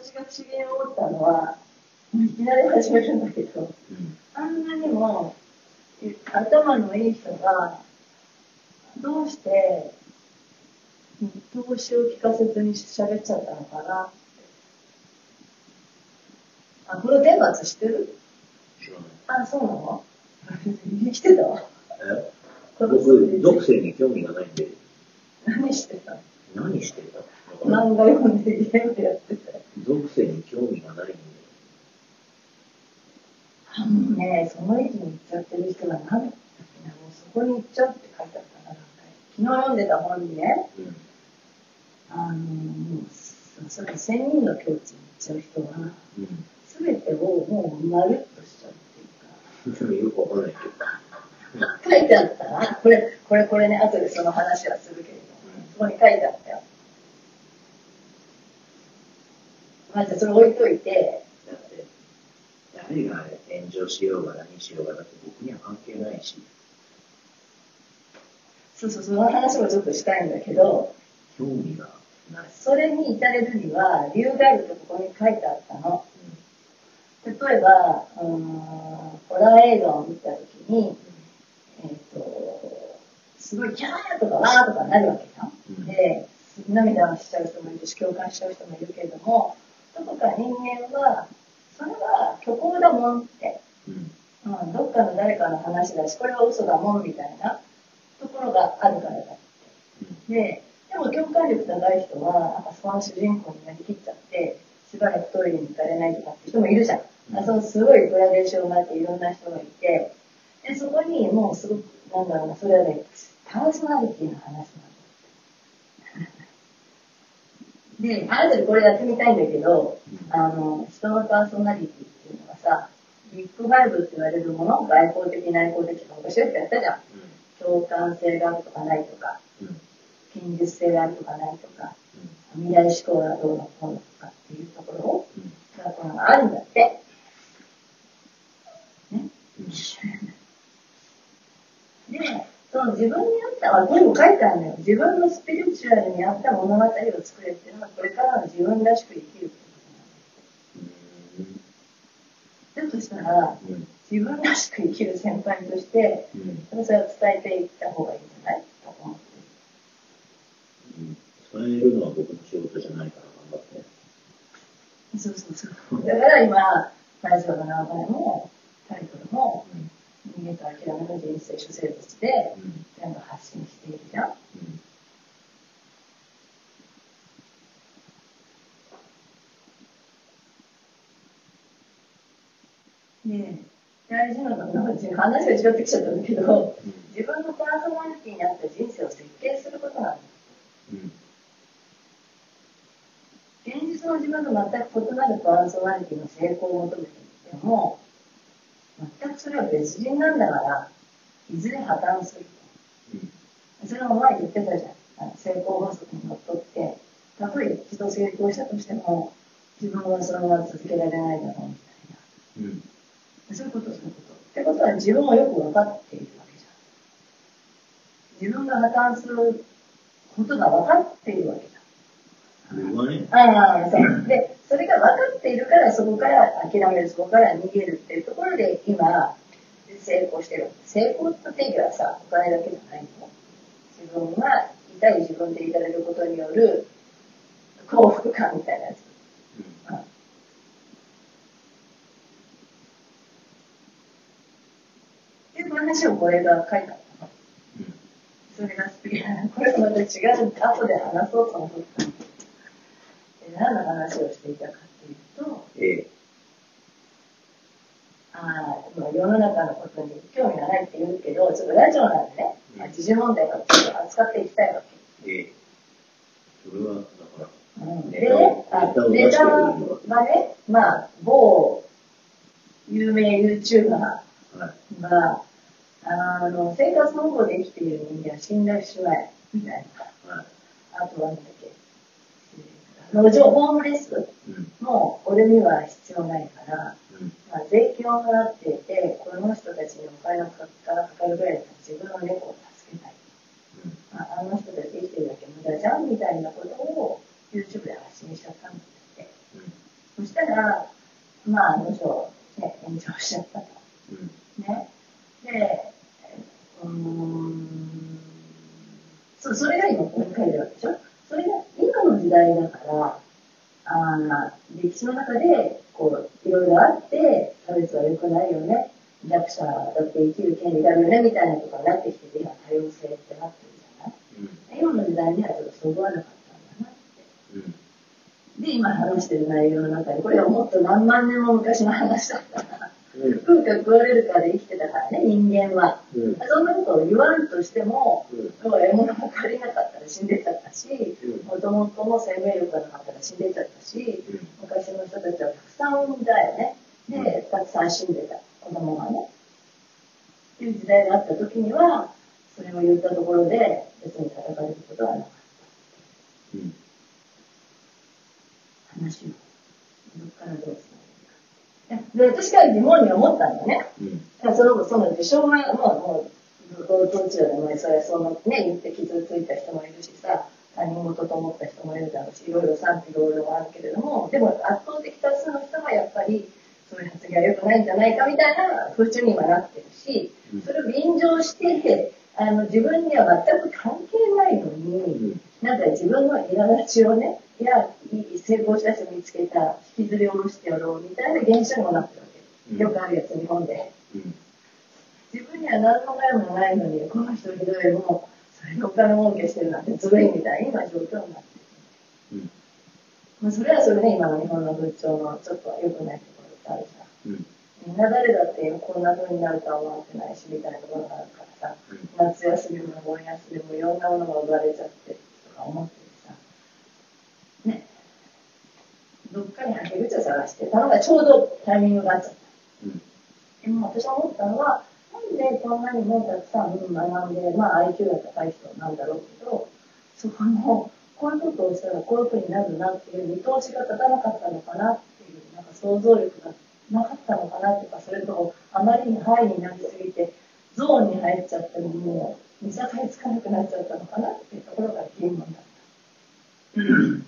私が不思議に思ったのは、いきなり始めるんだけど、うん。あんなにも頭のいい人が、どうして、見通しを聞かせずに喋っちゃったのかなって。あ、この天罰知ってる？知らない。あ、そうなの？生きてた？わ。え？僕、属性に興味がないんで、何してた？何してた？漫画読んでゲームやってて。属性に興味がないんで、あのね、その域に行っちゃってる人が何だっけな、もうそこに行っちゃうって書いてあったな、な昨日読んでた本にね、うん。あの、もう、それ千人の境地に行っちゃう人は、うん。すべてをもうまるっとしちゃうっていうか、よくわかんないけど。書いてあったな。これ、これ、これね、後でその話はするけれど、そこに書いてあったよ。まあ、じゃあそれ置いといて、だって、誰が炎上しようが何しようが、だって僕には関係ないし、そうそう、その話もちょっとしたいんだけど、興味がない。それに至れるには理由があるとここに書いてあったの。例えば、うーん、ホラー映画を見たときに、えっ、と、すごいキャーとかワーとかなるわけじゃん。うんで、涙をしちゃう人もいるし、共感しちゃう人もいるけれども、どこか人間は、それは虚構だもんって、うん。うん、どっかの誰かの話だし、これは嘘だもんみたいなところがあるからだって。で、でも共感力高い人は、なんかそこの主人公になりきっちゃって、しばらくトイレに行かれないとかって人もいるじゃん。あそうすごいグラデーションがあっていろんな人がいて、で、そこにもうすごく、なんだろうな、それはね、パーソナリティの話なんだ。で、あなたでこれやってみたいんだけど、あの、人のパーソナリティっていうのはさ、ビッグファイブって言われるもの、外交的、内向的とか昔よくやったじゃん。共感性があるとかないとか。堅実性があるとかないとか、未来志向がどうのこうのとかっていうところうん。がこのあるんだって。ね。うん。で、その自分に合った、あ、これも書いてあるのよ。自分のスピリチュアルに合った物語を作れっていうのは、これからの自分らしく生きるだとしたら、うん。自分らしく生きる先輩として、うん。それは伝えていった方がいいんじゃない？と思って。うん。伝えるのは僕の仕事じゃないから頑張って。そうそうそう。だから今、ラジオの名前も、タイトルも、うん。人間と諦めの人生諸生物で。全部発信しているじゃん。うん。で、大事なのは、話が違ってきちゃったんだけど、自分のパーソナリティに合った人生を設計することなんだ。うん。現実の自分と全く異なるパーソナリティの成功を求めていても、全くそれは別人なんだから、いずれ破綻する。うん。それも前言ってたじゃん。成功法則にのっとって、たとえ一度成功したとしても、自分はそのまま続けられないだろうみたいうん。な。そういうこと、そういうこと。ってことは自分をよく分かっているわけじゃん。自分が破綻することが分かっているわけだ。僕はね、ああ、そう。で、それが分かっているから、そこから諦める、そこから逃げるっていうところで、今、成功してる。成功の定義はさ、お金だけじゃないの。自分が痛い自分でいられることによる幸福感みたいなやつ。うん。うんっていう話をこれが書いたの。うん。それがスピリこれとまた違う、後で話そうと思った。の話をしていたかっていうと、ええ。ああ、まあ世の中のことに興味がないって言うけど、ちょっとラジオなんでね、まあ時事問題をちょっと扱っていきたいわけ。ええ。それは、だから、うん、でね、あネタははね、まあ、某有名 YouTuber はい。が、あの、生活保護で生きている人間は死んだしまえ、みたいな。はい。あとはなんだっけ、えー路上ホームレスうん。も俺には必要ないから、うん。まあ、税金を払っていて、この人たちにお金がかかるぐらいだったら自分の猫を助けたい。うん。まあ、あの人たち生きてるだけ無駄じゃんみたいなことを YouTube で発信しちゃったんだって。ら、まあ、あの女、ね、炎上しちゃったと。うん。ね。で、うーん、そう、それが今ここに書いてあるでしょ？時代だから、あー歴史の中で、こう、いろいろあって、差別は良くないよね。弱者だって生きる権利があるよね、みたいなとこになってきてて、今多様性ってなってるじゃない？うん。今の時代にはちょっとそぐわなかったんだなって。うん。で、今話してる内容の中で、これはもっと何万年も昔の話だったから、うん。食うか食われるかで生きてたからね、人間は。うん。そんなことを言わんとしても、うん要は獲物が借りなかったら死んでっちゃったしうん、もともとの生命力がなかったら死んでっちゃったし、うん昔の人たちはたくさん産んだよね。で、たくさん死んでた、子供がね。っていう時代があった時には、それを言ったところで、別に叩かれることはなかっうん。た。話を。どっからどうつなげる？か。で、私から疑問に思ったんだよね。うん。その、その、障害が、もう、もう、同等中でも、それ、その、ね、言って傷ついた人もいるしさ、他人事と思った人もいるだろうし、いろいろ賛否両論あるけれども、でも圧倒的多数の人はやっぱり、そういう発言は良くないんじゃないかみたいな風潮に今なってるしうん、それを便乗して、あの、自分には全く関係ないのに、うん。なんか自分の苛立ちをね、いや、いい成功した人見つけた、引きずり下ろしてやろうみたいな現象にもなってるわけ。うんよくあるやつ、日本で。うん。自分には何の害もないのに、この人ひどいもう、それでお金儲けしてるなんてずるいみたいな今状況になってる。うん。まあ、それはそれで今の日本の風潮のちょっと良くないところってあるじゃん。うん。みんな誰だってこんな風になるとは思ってないし、みたいなところがあるからさ、うん夏休みもお盆休みもいろんなものが奪われちゃってとか思ってさ、ね、どっかにはけ口を探してたのがちょうどタイミングがあっちゃった。うん。でも私は思ったのは、なんでこんなにもたくさん学んで、まあ IQ が高い人なんだろうけど、そこの、こういうことをしたらこういうふうになるなっていう見通しが立たなかったのかなっていう、なんか想像力がなかったのかなとか、それともあまりにハイになりすぎて、ゾーンに入っちゃってもう、見境つかなくなっちゃったのかなっていうところが疑問だった。